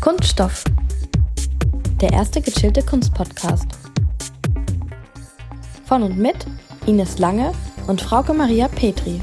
Kunststoff. Der erste gechillte Kunstpodcast. Von und mit Ines Lange und Frauke Maria Petri.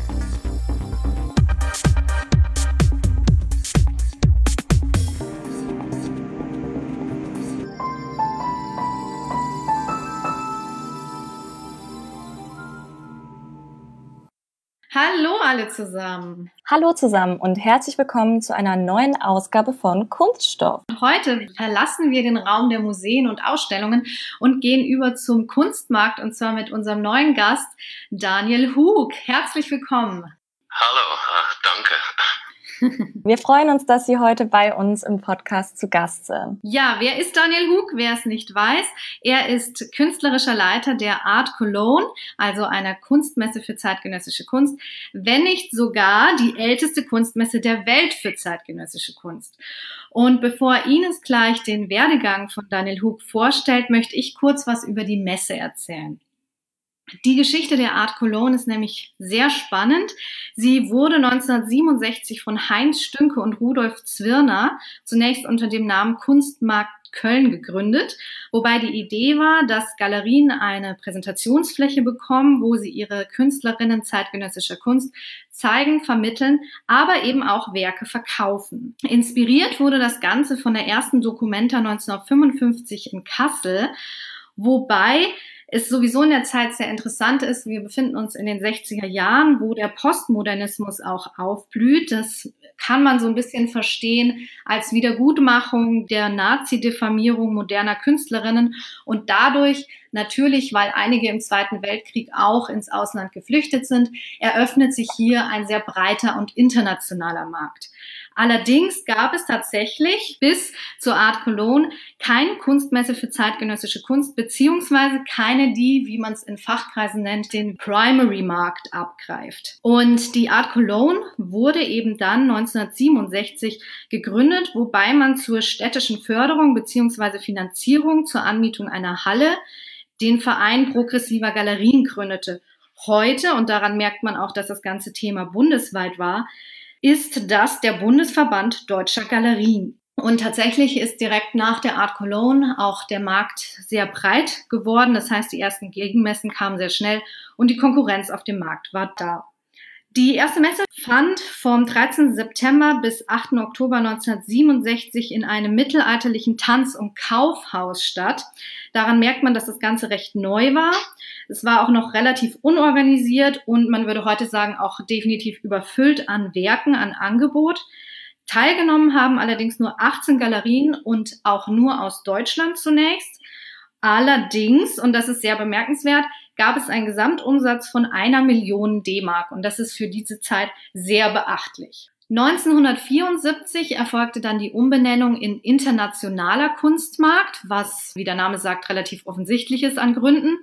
Hallo alle zusammen. Hallo zusammen und herzlich willkommen zu einer neuen Ausgabe von Kunststoff. Heute verlassen wir den Raum der Museen und Ausstellungen und gehen über zum Kunstmarkt und zwar mit unserem neuen Gast Daniel Hug. Herzlich willkommen. Hallo, danke. Wir freuen uns, dass Sie heute bei uns im Podcast zu Gast sind. Ja, wer ist Daniel Hug? Wer es nicht weiß, er ist künstlerischer Leiter der Art Cologne, also einer Kunstmesse für zeitgenössische Kunst, wenn nicht sogar die älteste Kunstmesse der Welt für zeitgenössische Kunst. Und bevor Ines gleich den Werdegang von Daniel Hug vorstellt, möchte ich kurz was über die Messe erzählen. Die Geschichte der Art Cologne ist nämlich sehr spannend. Sie wurde 1967 von Heinz Stünke und Rudolf Zwirner zunächst unter dem Namen Kunstmarkt Köln gegründet, wobei die Idee war, dass Galerien eine Präsentationsfläche bekommen, wo sie ihre Künstlerinnen zeitgenössischer Kunst zeigen, vermitteln, aber eben auch Werke verkaufen. Inspiriert wurde das Ganze von der ersten Dokumenta 1955 in Kassel, wobei ist sowieso in der Zeit sehr interessant ist. Wir befinden uns in den 60er Jahren, wo der Postmodernismus auch aufblüht. Das kann man so ein bisschen verstehen als Wiedergutmachung der Nazi-Diffamierung moderner Künstlerinnen und dadurch natürlich, weil einige im Zweiten Weltkrieg auch ins Ausland geflüchtet sind, eröffnet sich hier ein sehr breiter und internationaler Markt. Allerdings gab es tatsächlich bis zur Art Cologne keine Kunstmesse für zeitgenössische Kunst, beziehungsweise keine, die, wie man es in Fachkreisen nennt, den Primary-Markt abgreift. Und die Art Cologne wurde eben dann 1967 gegründet, wobei man zur städtischen Förderung beziehungsweise Finanzierung zur Anmietung einer Halle den Verein progressiver Galerien gründete. Heute, und daran merkt man auch, dass das ganze Thema bundesweit war, ist das der Bundesverband Deutscher Galerien. Und tatsächlich ist direkt nach der Art Cologne auch der Markt sehr breit geworden. Das heißt, die ersten Gegenmessen kamen sehr schnell und die Konkurrenz auf dem Markt war da. Die erste Messe fand vom 13. September bis 8. Oktober 1967 in einem mittelalterlichen Tanz- und Kaufhaus statt. Daran merkt man, dass das Ganze recht neu war. Es war auch noch relativ unorganisiert und man würde heute sagen auch definitiv überfüllt an Werken, an Angebot. Teilgenommen haben allerdings nur 18 Galerien und auch nur aus Deutschland zunächst. Allerdings, und das ist sehr bemerkenswert, gab es einen Gesamtumsatz von einer Million D-Mark und das ist für diese Zeit sehr beachtlich. 1974 erfolgte dann die Umbenennung in Internationaler Kunstmarkt, was, wie der Name sagt, relativ offensichtlich ist an Gründen.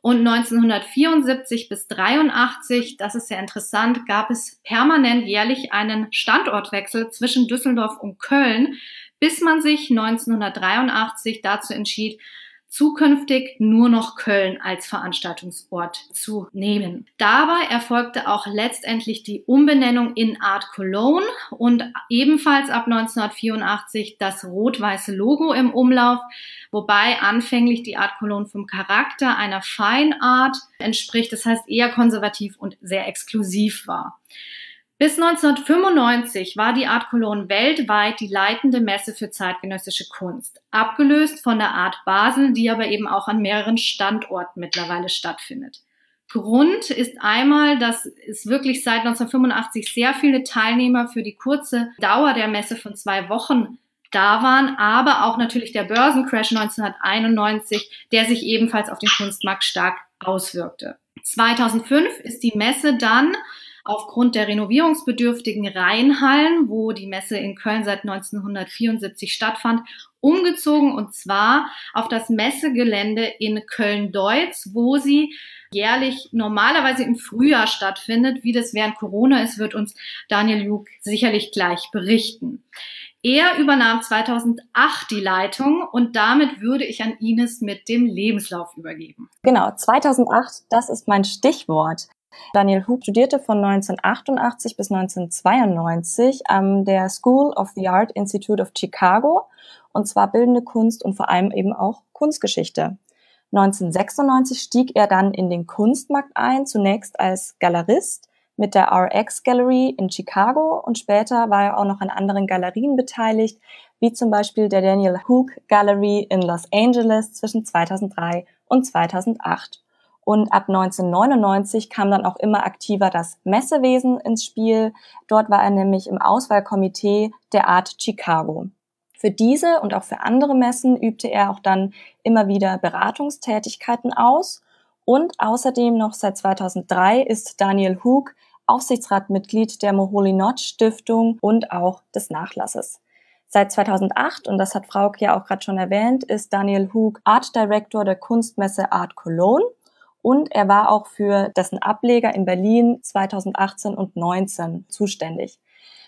Und 1974 bis 83, das ist sehr interessant, gab es permanent jährlich einen Standortwechsel zwischen Düsseldorf und Köln, bis man sich 1983 dazu entschied, zukünftig nur noch Köln als Veranstaltungsort zu nehmen. Dabei erfolgte auch letztendlich die Umbenennung in Art Cologne und ebenfalls ab 1984 das rot-weiße Logo im Umlauf, wobei anfänglich die Art Cologne vom Charakter einer Fine Art entspricht, das heißt eher konservativ und sehr exklusiv war. Bis 1995 war die Art Cologne weltweit die leitende Messe für zeitgenössische Kunst, abgelöst von der Art Basel, die aber eben auch an mehreren Standorten mittlerweile stattfindet. Grund ist einmal, dass es wirklich seit 1985 sehr viele Teilnehmer für die kurze Dauer der Messe von zwei Wochen da waren, aber auch natürlich der Börsencrash 1991, der sich ebenfalls auf den Kunstmarkt stark auswirkte. 2005 ist die Messe dann aufgrund der renovierungsbedürftigen Reihenhallen, wo die Messe in Köln seit 1974 stattfand, umgezogen und zwar auf das Messegelände in Köln-Deutz, wo sie jährlich normalerweise im Frühjahr stattfindet. Wie das während Corona ist, wird uns Daniel Juk sicherlich gleich berichten. Er übernahm 2008 die Leitung und damit würde ich an Ines mit dem Lebenslauf übergeben. Genau, 2008, das ist mein Stichwort. Daniel Hook studierte von 1988 bis 1992 am der School of the Art Institute of Chicago und zwar bildende Kunst und vor allem eben auch Kunstgeschichte. 1996 stieg er dann in den Kunstmarkt ein, zunächst als Galerist mit der RX Gallery in Chicago und später war er auch noch an anderen Galerien beteiligt, wie zum Beispiel der Daniel Hook Gallery in Los Angeles zwischen 2003 und 2008. Und ab 1999 kam dann auch immer aktiver das Messewesen ins Spiel. Dort war er nämlich im Auswahlkomitee der Art Chicago. Für diese und auch für andere Messen übte er auch dann immer wieder Beratungstätigkeiten aus. Und außerdem noch seit 2003 ist Daniel Hook Aufsichtsratmitglied der Moholy Notch Stiftung und auch des Nachlasses. Seit 2008, und das hat Frauke ja auch gerade schon erwähnt, ist Daniel Hook Art Director der Kunstmesse Art Cologne und er war auch für dessen Ableger in Berlin 2018 und 19 zuständig.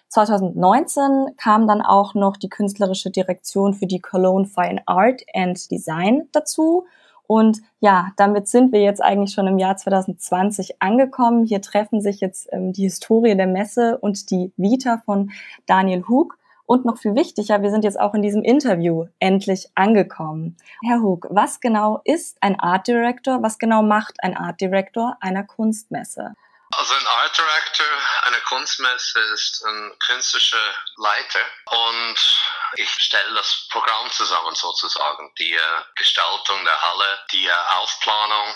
2019 kam dann auch noch die künstlerische Direktion für die Cologne Fine Art and Design dazu und ja, damit sind wir jetzt eigentlich schon im Jahr 2020 angekommen. Hier treffen sich jetzt ähm, die Historie der Messe und die Vita von Daniel Hug. Und noch viel wichtiger, wir sind jetzt auch in diesem Interview endlich angekommen. Herr Hug, was genau ist ein Art Director? Was genau macht ein Art Director einer Kunstmesse? Also ein Art Director einer Kunstmesse ist ein künstlerischer Leiter und ich stelle das Programm zusammen sozusagen, die äh, Gestaltung der Halle, die äh, Aufplanung,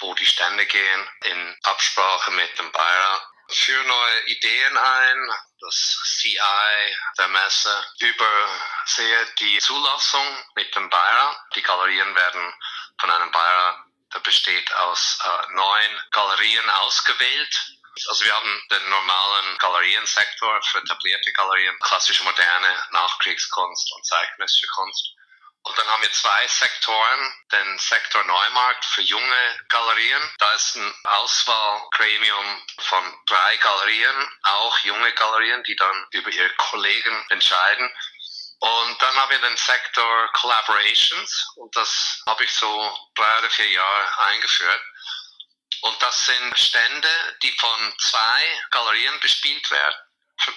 wo die Stände gehen, in Absprache mit dem Beirat, führe neue Ideen ein, das CI der Messe, übersehe die Zulassung mit dem Beirat. Die Galerien werden von einem Beirat der besteht aus äh, neun Galerien ausgewählt. Also wir haben den normalen Galeriensektor für etablierte Galerien, klassische moderne Nachkriegskunst und zeitgenössische Kunst. Und dann haben wir zwei Sektoren, den Sektor Neumarkt für junge Galerien. Da ist ein Auswahlgremium von drei Galerien, auch junge Galerien, die dann über ihre Kollegen entscheiden. Und dann haben wir den Sektor Collaborations und das habe ich so drei oder vier Jahre eingeführt. Und das sind Stände, die von zwei Galerien bespielt werden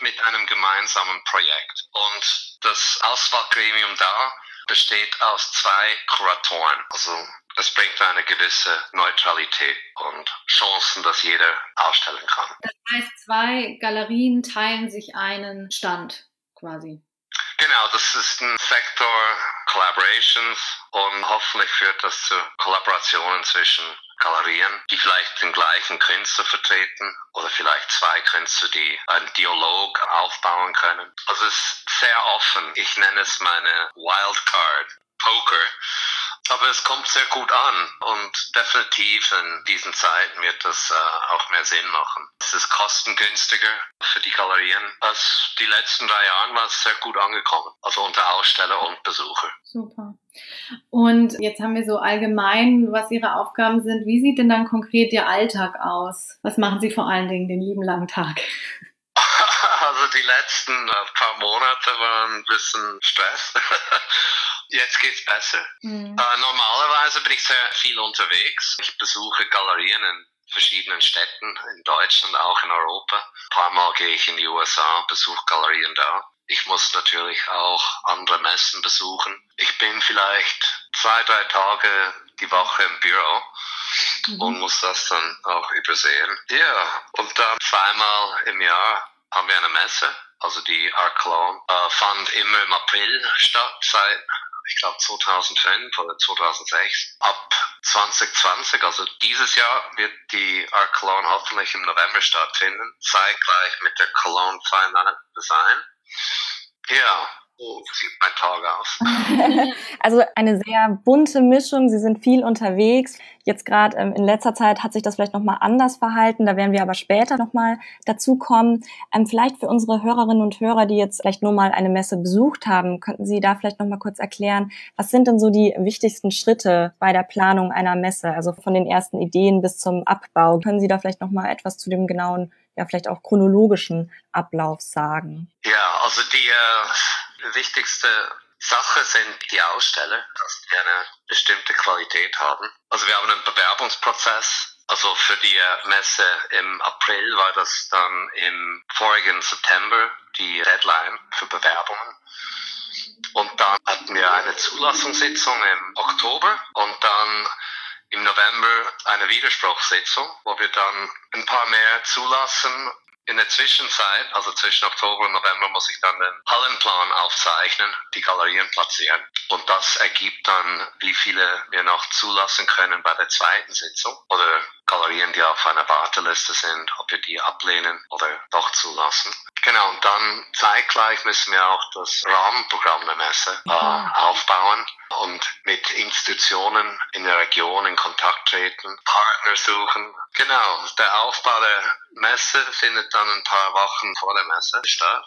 mit einem gemeinsamen Projekt. Und das Auswahlgremium da besteht aus zwei Kuratoren. Also es bringt eine gewisse Neutralität und Chancen, dass jeder ausstellen kann. Das heißt, zwei Galerien teilen sich einen Stand quasi. Genau, das ist ein Sektor Collaborations und hoffentlich führt das zu Kollaborationen zwischen Galerien, die vielleicht den gleichen Künstler vertreten oder vielleicht zwei Künstler, die einen Dialog aufbauen können. Also es ist sehr offen. Ich nenne es meine Wildcard Poker. Aber es kommt sehr gut an und definitiv in diesen Zeiten wird das äh, auch mehr Sinn machen. Es ist kostengünstiger für die Galerien. Als die letzten drei Jahre war es sehr gut angekommen, also unter Aussteller und Besucher. Super. Und jetzt haben wir so allgemein, was Ihre Aufgaben sind. Wie sieht denn dann konkret Ihr Alltag aus? Was machen Sie vor allen Dingen den lieben langen Tag? Also die letzten äh, paar Monate waren ein bisschen Stress. Jetzt geht's besser. Mhm. Äh, normalerweise bin ich sehr viel unterwegs. Ich besuche Galerien in verschiedenen Städten, in Deutschland, auch in Europa. Ein paar Mal gehe ich in die USA, besuche Galerien da. Ich muss natürlich auch andere Messen besuchen. Ich bin vielleicht zwei, drei Tage die Woche im Büro mhm. und muss das dann auch übersehen. Ja, und dann zweimal im Jahr haben wir eine Messe. Also die Art Cologne äh, fand immer im April statt, seit ich glaube 2005 oder 2006. Ab 2020, also dieses Jahr, wird die Art Cologne hoffentlich im November stattfinden, zeitgleich mit der Cologne Fine Art Design. Ja, so sieht mein Tag aus. also eine sehr bunte Mischung. Sie sind viel unterwegs. Jetzt gerade ähm, in letzter Zeit hat sich das vielleicht nochmal anders verhalten. Da werden wir aber später nochmal dazu kommen. Ähm, vielleicht für unsere Hörerinnen und Hörer, die jetzt vielleicht nur mal eine Messe besucht haben, könnten Sie da vielleicht nochmal kurz erklären, was sind denn so die wichtigsten Schritte bei der Planung einer Messe? Also von den ersten Ideen bis zum Abbau. Können Sie da vielleicht nochmal etwas zu dem genauen ja vielleicht auch chronologischen Ablauf sagen? Ja, also die äh, wichtigste Sache sind die Aussteller, dass die eine bestimmte Qualität haben. Also wir haben einen Bewerbungsprozess, Also für die Messe im April war das dann im vorigen September die Deadline für Bewerbungen. Und dann hatten wir eine Zulassungssitzung im Oktober und dann im November eine Widerspruchssitzung, wo wir dann ein paar mehr zulassen in der Zwischenzeit, also zwischen Oktober und November, muss ich dann den Hallenplan aufzeichnen, die Galerien platzieren. Und das ergibt dann, wie viele wir noch zulassen können bei der zweiten Sitzung. Oder Galerien, die auf einer Warteliste sind, ob wir die ablehnen oder doch zulassen. Genau, und dann zeitgleich müssen wir auch das Rahmenprogramm der Messe äh, aufbauen und mit Institutionen in der Region in Kontakt treten, Partner suchen. Genau, der Aufbau der Messe findet dann ein paar Wochen vor der Messe statt.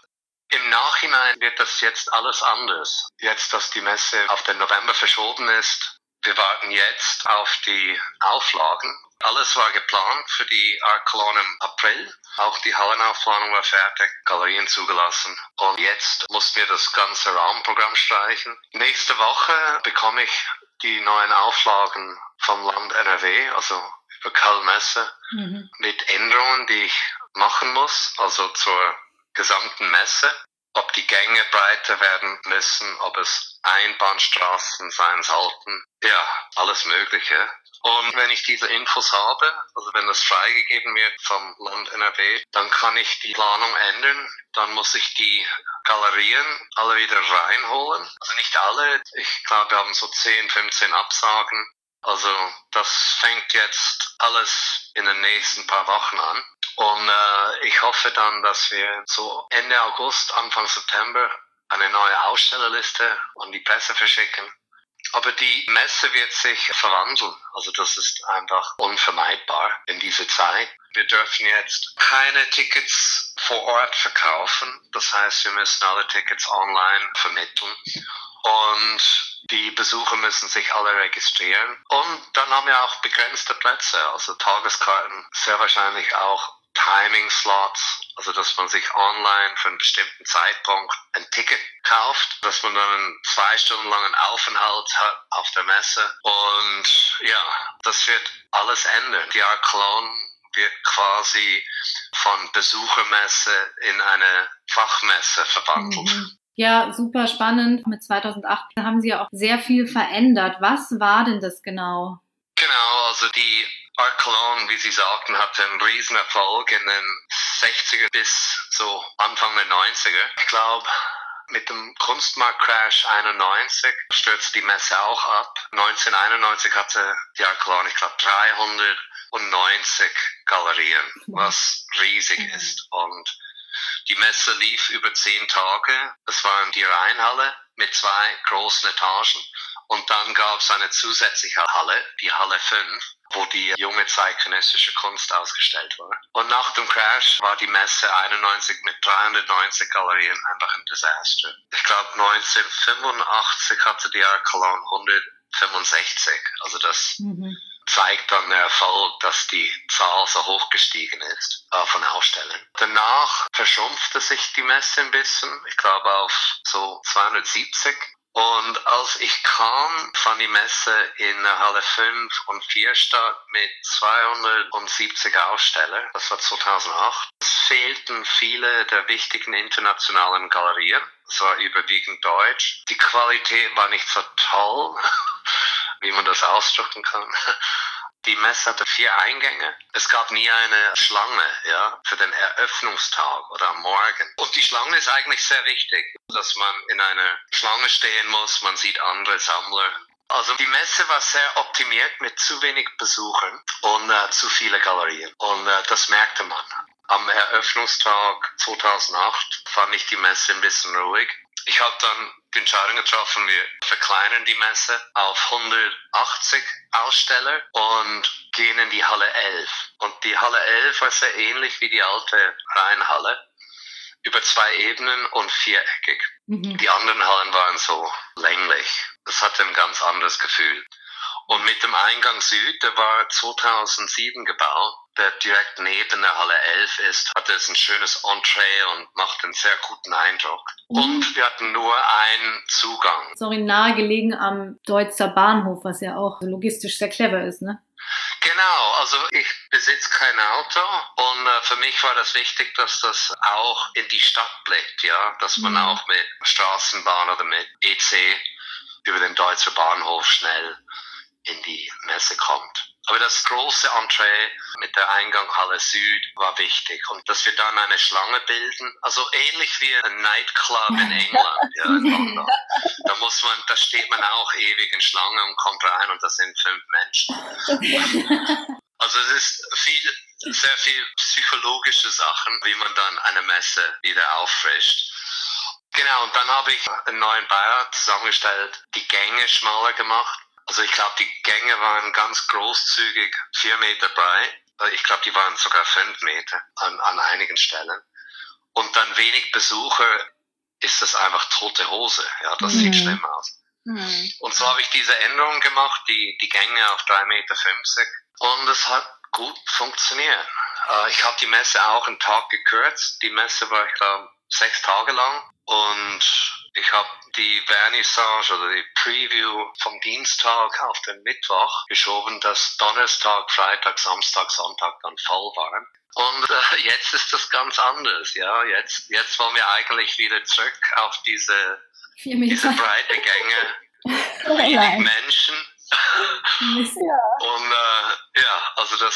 Im Nachhinein wird das jetzt alles anders. Jetzt, dass die Messe auf den November verschoben ist, wir warten jetzt auf die Auflagen. Alles war geplant für die Art Cologne im April. Auch die Hallenaufplanung war fertig, Galerien zugelassen. Und jetzt mussten wir das ganze Rahmenprogramm streichen. Nächste Woche bekomme ich die neuen Auflagen vom Land NRW, also über Köln-Messe, mhm. mit Änderungen, die ich machen muss, also zur gesamten Messe ob die Gänge breiter werden müssen, ob es Einbahnstraßen sein sollten. Ja, alles Mögliche. Und wenn ich diese Infos habe, also wenn das freigegeben wird vom Land NRW, dann kann ich die Planung ändern. Dann muss ich die Galerien alle wieder reinholen. Also nicht alle. Ich glaube, wir haben so 10, 15 Absagen. Also das fängt jetzt alles in den nächsten paar Wochen an. Und äh, ich hoffe dann, dass wir so Ende August, Anfang September eine neue Ausstellerliste an die Presse verschicken. Aber die Messe wird sich verwandeln. Also das ist einfach unvermeidbar in dieser Zeit. Wir dürfen jetzt keine Tickets vor Ort verkaufen. Das heißt, wir müssen alle Tickets online vermitteln. Und die Besucher müssen sich alle registrieren. Und dann haben wir auch begrenzte Plätze, also Tageskarten, sehr wahrscheinlich auch Timing-Slots, also dass man sich online für einen bestimmten Zeitpunkt ein Ticket kauft, dass man dann einen zwei Stunden langen Aufenthalt hat auf der Messe. Und ja, das wird alles ändern. Die Art Cologne wird quasi von Besuchermesse in eine Fachmesse verwandelt. Mhm. Ja, super spannend. Mit 2008 haben Sie ja auch sehr viel verändert. Was war denn das genau? Genau, also die Art Cologne, wie Sie sagten, hatte einen riesen Erfolg in den 60er bis so Anfang der 90er. Ich glaube, mit dem Kunstmarktcrash 91 stürzte die Messe auch ab. 1991 hatte die Art Cologne, ich glaube, 390 Galerien, was riesig ist. Und die Messe lief über zehn Tage. Es war die Rheinhalle mit zwei großen Etagen. Und dann gab es eine zusätzliche Halle, die Halle 5, wo die junge zeitgenössische Kunst ausgestellt war. Und nach dem Crash war die Messe 91 mit 390 Galerien einfach ein Desaster. Ich glaube 1985 hatte die Art Cologne 165. Also das mhm. zeigt dann der Erfolg, dass die Zahl so hoch gestiegen ist äh, von Ausstellern. Danach verschrumpfte sich die Messe ein bisschen. Ich glaube auf so 270 und als ich kam, fand die Messe in der Halle 5 und 4 statt mit 270 Ausstellern. Das war 2008. Es fehlten viele der wichtigen internationalen Galerien. Es war überwiegend deutsch. Die Qualität war nicht so toll, wie man das ausdrücken kann. Die Messe hatte vier Eingänge. Es gab nie eine Schlange, ja, für den Eröffnungstag oder am Morgen. Und die Schlange ist eigentlich sehr wichtig, dass man in einer Schlange stehen muss. Man sieht andere Sammler. Also die Messe war sehr optimiert mit zu wenig Besuchern und äh, zu viele Galerien. Und äh, das merkte man. Am Eröffnungstag 2008 fand ich die Messe ein bisschen ruhig. Ich habe dann Entscheidung getroffen, wir verkleinern die Messe auf 180 Aussteller und gehen in die Halle 11. Und die Halle 11 war sehr ähnlich wie die alte Rheinhalle, über zwei Ebenen und viereckig. Mhm. Die anderen Hallen waren so länglich. Das hatte ein ganz anderes Gefühl. Und mit dem Eingang Süd, der war 2007 gebaut, der direkt neben der Halle 11 ist, hat es ein schönes Entree und macht einen sehr guten Eindruck. Mhm. Und wir hatten nur einen Zugang. Sorry, nahegelegen am Deutzer Bahnhof, was ja auch logistisch sehr clever ist, ne? Genau, also ich besitze kein Auto und äh, für mich war das wichtig, dass das auch in die Stadt blickt, ja, dass man mhm. auch mit Straßenbahn oder mit EC über den Deutschen Bahnhof schnell in die Messe kommt. Aber das große Entree mit der Einganghalle Süd war wichtig und dass wir dann eine Schlange bilden, also ähnlich wie ein Nightclub in England. Ja, in da muss man, da steht man auch ewig in Schlange und kommt rein und das sind fünf Menschen. Also es ist viel, sehr viel psychologische Sachen, wie man dann eine Messe wieder auffrischt. Genau, und dann habe ich einen neuen Beirat zusammengestellt, die Gänge schmaler gemacht also ich glaube, die Gänge waren ganz großzügig, vier Meter breit. Äh, ich glaube, die waren sogar fünf Meter an, an einigen Stellen. Und dann wenig Besucher ist das einfach tote Hose. Ja, das mhm. sieht schlimm aus. Mhm. Und so habe ich diese Änderung gemacht, die, die Gänge auf drei Meter. fünfzig Und es hat gut funktioniert. Äh, ich habe die Messe auch einen Tag gekürzt. Die Messe war, ich glaube, sechs Tage lang. Und ich habe die Vernissage oder die Preview vom Dienstag auf den Mittwoch geschoben, dass Donnerstag, Freitag, Samstag, Sonntag dann voll waren. Und äh, jetzt ist das ganz anders, ja. Jetzt, jetzt wollen wir eigentlich wieder zurück auf diese, diese breite Gänge, wenig Menschen. ja. Und äh, ja, also das,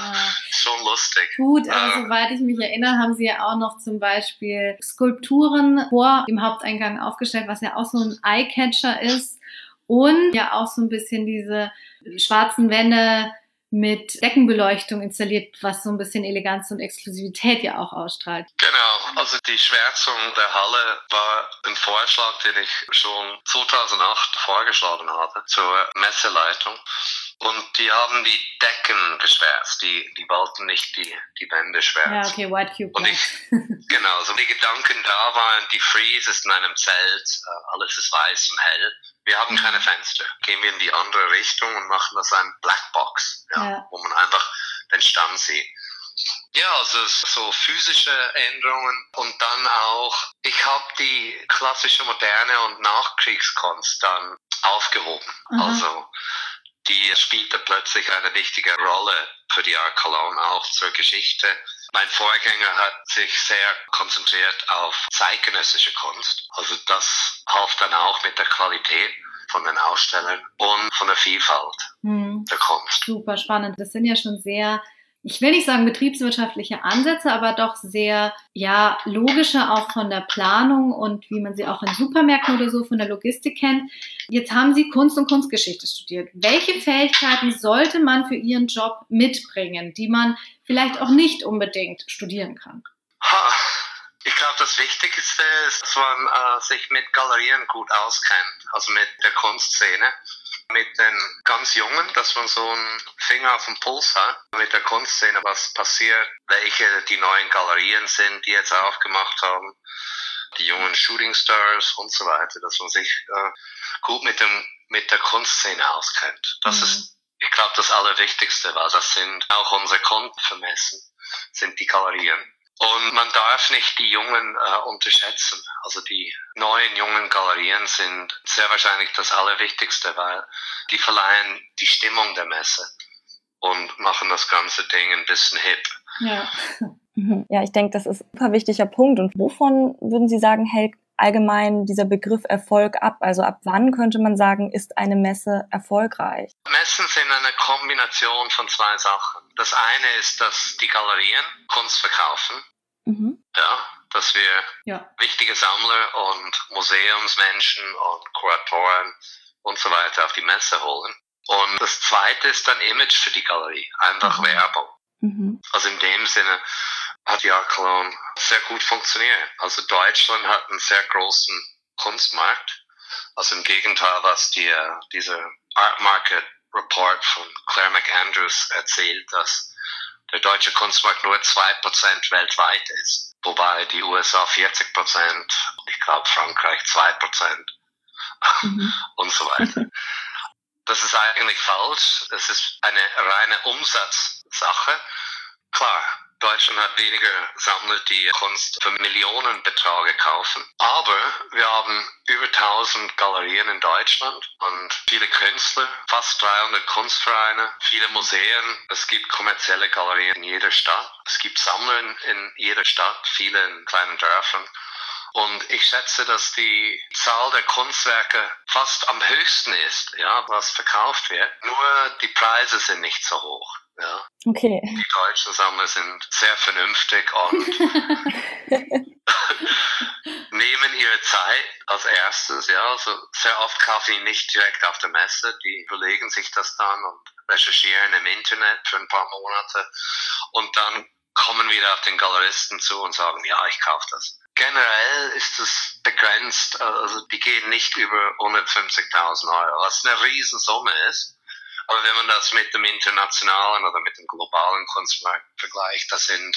mhm. Schon lustig. Gut, aber ähm. soweit ich mich erinnere, haben Sie ja auch noch zum Beispiel Skulpturen vor dem Haupteingang aufgestellt, was ja auch so ein Eyecatcher ist. Und ja auch so ein bisschen diese schwarzen Wände mit Deckenbeleuchtung installiert, was so ein bisschen Eleganz und Exklusivität ja auch ausstrahlt. Genau, also die Schwärzung der Halle war ein Vorschlag, den ich schon 2008 vorgeschlagen hatte zur Messeleitung. Und die haben die Decken geschwärzt, die, die wollten nicht die, die Wände schwärzen. Ja, okay, White Cube. Und ich, genau, so die Gedanken da waren, die Freeze ist in einem Zelt, äh, alles ist weiß und hell. Wir haben keine mhm. Fenster. Gehen wir in die andere Richtung und machen das ein Blackbox, ja, ja. wo man einfach den Stand sieht. Ja, also so physische Änderungen und dann auch, ich habe die klassische moderne und Nachkriegskunst dann aufgehoben. Aha. Also die spielte plötzlich eine wichtige Rolle für die Art Cologne auch zur Geschichte. Mein Vorgänger hat sich sehr konzentriert auf zeitgenössische Kunst. Also das half dann auch mit der Qualität von den Ausstellern und von der Vielfalt hm. der Kunst. Super spannend. Das sind ja schon sehr ich will nicht sagen betriebswirtschaftliche Ansätze, aber doch sehr, ja, logische auch von der Planung und wie man sie auch in Supermärkten oder so von der Logistik kennt. Jetzt haben Sie Kunst und Kunstgeschichte studiert. Welche Fähigkeiten sollte man für Ihren Job mitbringen, die man vielleicht auch nicht unbedingt studieren kann? Ich glaube, das Wichtigste ist, dass man äh, sich mit Galerien gut auskennt, also mit der Kunstszene mit den ganz Jungen, dass man so einen Finger auf dem Puls hat, mit der Kunstszene, was passiert, welche die neuen Galerien sind, die jetzt aufgemacht haben, die jungen Shooting Stars und so weiter, dass man sich äh, gut mit dem mit der Kunstszene auskennt. Das mhm. ist, ich glaube, das Allerwichtigste, weil das sind auch unsere Kunden vermessen, sind die Galerien. Und man darf nicht die Jungen äh, unterschätzen. Also die neuen jungen Galerien sind sehr wahrscheinlich das Allerwichtigste, weil die verleihen die Stimmung der Messe und machen das ganze Ding ein bisschen hip. Ja. Ja, ich denke, das ist ein super wichtiger Punkt. Und wovon würden Sie sagen, hält allgemein dieser Begriff Erfolg ab? Also ab wann könnte man sagen, ist eine Messe erfolgreich? Messen sind eine Kombination von zwei Sachen. Das eine ist, dass die Galerien Kunst verkaufen. Mhm. Ja, dass wir ja. wichtige Sammler und Museumsmenschen und Kuratoren und so weiter auf die Messe holen. Und das zweite ist dann Image für die Galerie, einfach mhm. Werbung. Mhm. Also in dem Sinne hat die Art Cologne sehr gut funktioniert. Also Deutschland hat einen sehr großen Kunstmarkt. Also im Gegenteil, was die, dieser Art Market Report von Claire McAndrews erzählt, dass der deutsche Kunstmarkt nur 2% weltweit ist, wobei die USA 40%, ich glaube Frankreich 2% mhm. und so weiter. Das ist eigentlich falsch. Das ist eine reine Umsatzsache. Klar, Deutschland hat weniger Sammler, die Kunst für Millionenbeträge kaufen. Aber wir haben über 1000 Galerien in Deutschland und viele Künstler, fast 300 Kunstvereine, viele Museen. Es gibt kommerzielle Galerien in jeder Stadt. Es gibt Sammler in jeder Stadt, viele in kleinen Dörfern. Und ich schätze, dass die Zahl der Kunstwerke fast am höchsten ist, ja, was verkauft wird. Nur die Preise sind nicht so hoch. Ja. Okay. Die deutschen Sammler sind sehr vernünftig und nehmen ihre Zeit als erstes. Ja, also sehr oft kaufen die nicht direkt auf der Messe. Die überlegen sich das dann und recherchieren im Internet für ein paar Monate und dann kommen wieder auf den Galeristen zu und sagen, ja, ich kaufe das. Generell ist es begrenzt, also die gehen nicht über 150.000 Euro, was eine Riesensumme ist. Aber wenn man das mit dem internationalen oder mit dem globalen Kunstmarkt vergleicht, das sind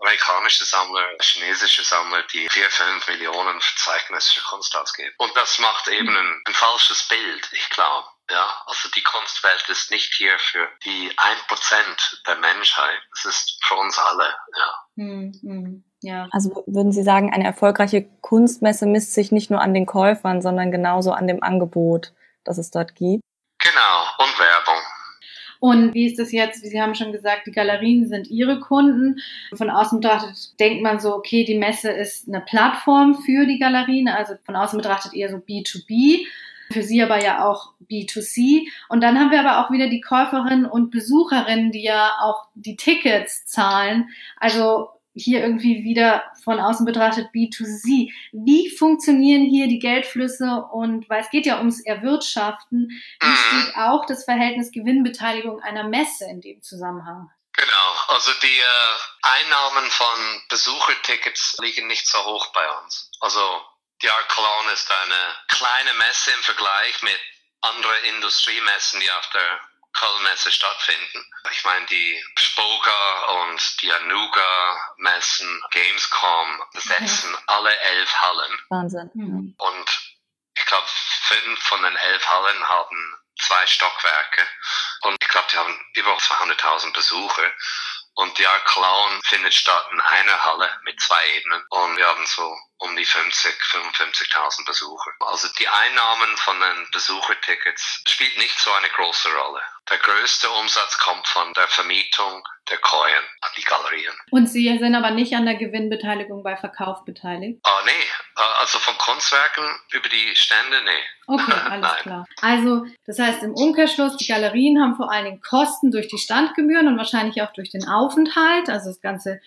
amerikanische Sammler, chinesische Sammler, die vier, fünf Millionen für zeitgenössische Kunst ausgeben. Und das macht eben ein, ein falsches Bild, ich glaube. Ja, also die Kunstwelt ist nicht hier für die ein Prozent der Menschheit. Es ist für uns alle, ja. Hm, hm, ja. Also würden Sie sagen, eine erfolgreiche Kunstmesse misst sich nicht nur an den Käufern, sondern genauso an dem Angebot, das es dort gibt? Genau, und Werbung. Und wie ist das jetzt? Sie haben schon gesagt, die Galerien sind Ihre Kunden. Von außen betrachtet denkt man so, okay, die Messe ist eine Plattform für die Galerien. Also von außen betrachtet eher so B2B. Für Sie aber ja auch B2C. Und dann haben wir aber auch wieder die Käuferinnen und Besucherinnen, die ja auch die Tickets zahlen. Also hier irgendwie wieder von außen betrachtet B2C. Wie funktionieren hier die Geldflüsse und weil es geht ja ums Erwirtschaften, wie mhm. steht auch das Verhältnis Gewinnbeteiligung einer Messe in dem Zusammenhang? Genau, also die äh, Einnahmen von Besuchertickets liegen nicht so hoch bei uns. Also die Art Cologne ist eine kleine Messe im Vergleich mit anderen Industriemessen, die auf der Kölnmesse stattfinden. Ich meine, die Spoga und die Anuga Messen, Gamescom besetzen mhm. alle elf Hallen. Wahnsinn. Mhm. Und ich glaube, fünf von den elf Hallen haben zwei Stockwerke. Und ich glaube, die haben über 200.000 Besucher. Und die Art Clown findet statt in einer Halle mit zwei Ebenen. Und wir haben so um die 50, 55.000 Besucher. Also die Einnahmen von den Besuchertickets spielt nicht so eine große Rolle. Der größte Umsatz kommt von der Vermietung der Kojen an die Galerien. Und Sie sind aber nicht an der Gewinnbeteiligung bei Verkauf beteiligt? Ah, nee. Äh, also von Kunstwerken über die Stände, nee. Okay, alles klar. Also, das heißt im Umkehrschluss, die Galerien haben vor allen Dingen Kosten durch die Standgebühren und wahrscheinlich auch durch den Aufenthalt, also das ganze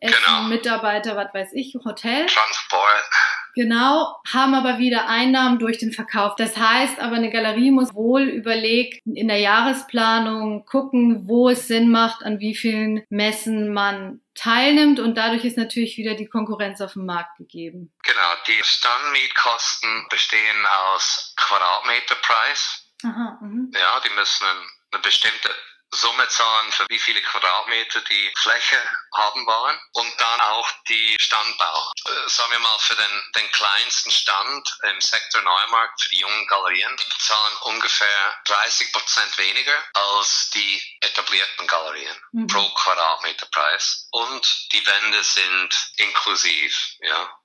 Essen, genau. Mitarbeiter, was weiß ich, Hotel. Transport. Genau, haben aber wieder Einnahmen durch den Verkauf. Das heißt aber, eine Galerie muss wohl überlegt in der Jahresplanung gucken, wo es Sinn macht, an wie vielen Messen man teilnimmt und dadurch ist natürlich wieder die Konkurrenz auf dem Markt gegeben. Genau, die Standmietkosten bestehen aus Quadratmeterpreis. Aha, mh. ja, die müssen eine bestimmte Summe zahlen, für wie viele Quadratmeter die Fläche haben wollen und dann auch die Standbau. Äh, sagen wir mal, für den, den kleinsten Stand im Sektor Neumarkt, für die jungen Galerien, die bezahlen ungefähr 30 Prozent weniger als die etablierten Galerien mhm. pro Quadratmeterpreis. Und die Wände sind inklusiv, ja.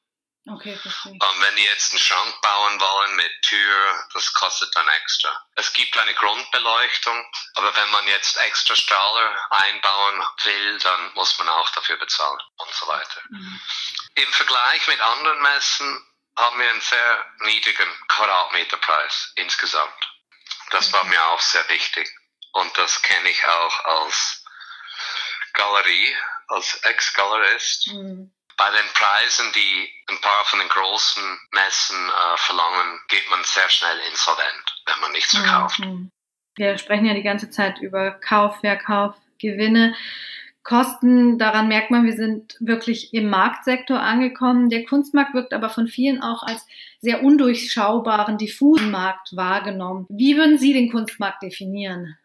Okay, verstehe. Und wenn die jetzt einen Schrank bauen wollen mit Tür, das kostet dann extra. Es gibt eine Grundbeleuchtung, aber wenn man jetzt extra Strahler einbauen will, dann muss man auch dafür bezahlen und so weiter. Mhm. Im Vergleich mit anderen Messen haben wir einen sehr niedrigen Quadratmeterpreis insgesamt. Das mhm. war mir auch sehr wichtig. Und das kenne ich auch als Galerie, als Ex-Galerist. Mhm bei den Preisen, die ein paar von den großen Messen äh, verlangen, geht man sehr schnell insolvent, wenn man nichts verkauft. Mhm. Wir sprechen ja die ganze Zeit über Kauf, Verkauf, Gewinne. Kosten, daran merkt man, wir sind wirklich im Marktsektor angekommen. Der Kunstmarkt wirkt aber von vielen auch als sehr undurchschaubaren, diffusen Markt wahrgenommen. Wie würden Sie den Kunstmarkt definieren?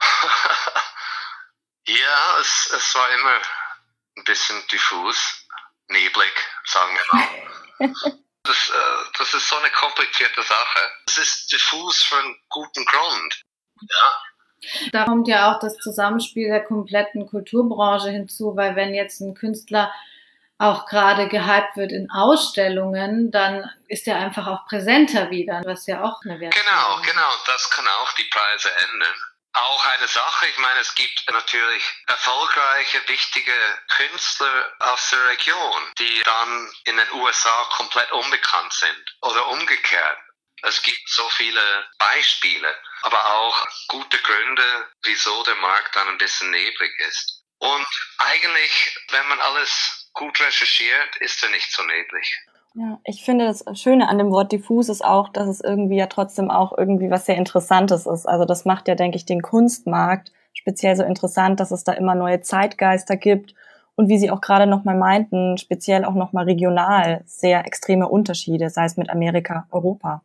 ja, es, es war immer ein bisschen diffus neblig, sagen wir mal. Das, äh, das ist so eine komplizierte Sache. Es ist diffus für einen guten Grund. Ja. Da kommt ja auch das Zusammenspiel der kompletten Kulturbranche hinzu, weil wenn jetzt ein Künstler auch gerade gehypt wird in Ausstellungen, dann ist er einfach auch präsenter wieder, was ja auch eine Wert Genau, genau, das kann auch die Preise ändern. Auch eine Sache, ich meine, es gibt natürlich erfolgreiche, wichtige Künstler aus der Region, die dann in den USA komplett unbekannt sind oder umgekehrt. Es gibt so viele Beispiele, aber auch gute Gründe, wieso der Markt dann ein bisschen neblig ist. Und eigentlich, wenn man alles gut recherchiert, ist er nicht so neblig. Ja, ich finde das Schöne an dem Wort diffus ist auch, dass es irgendwie ja trotzdem auch irgendwie was sehr Interessantes ist. Also das macht ja, denke ich, den Kunstmarkt speziell so interessant, dass es da immer neue Zeitgeister gibt und wie Sie auch gerade nochmal meinten, speziell auch nochmal regional sehr extreme Unterschiede, sei es mit Amerika, Europa.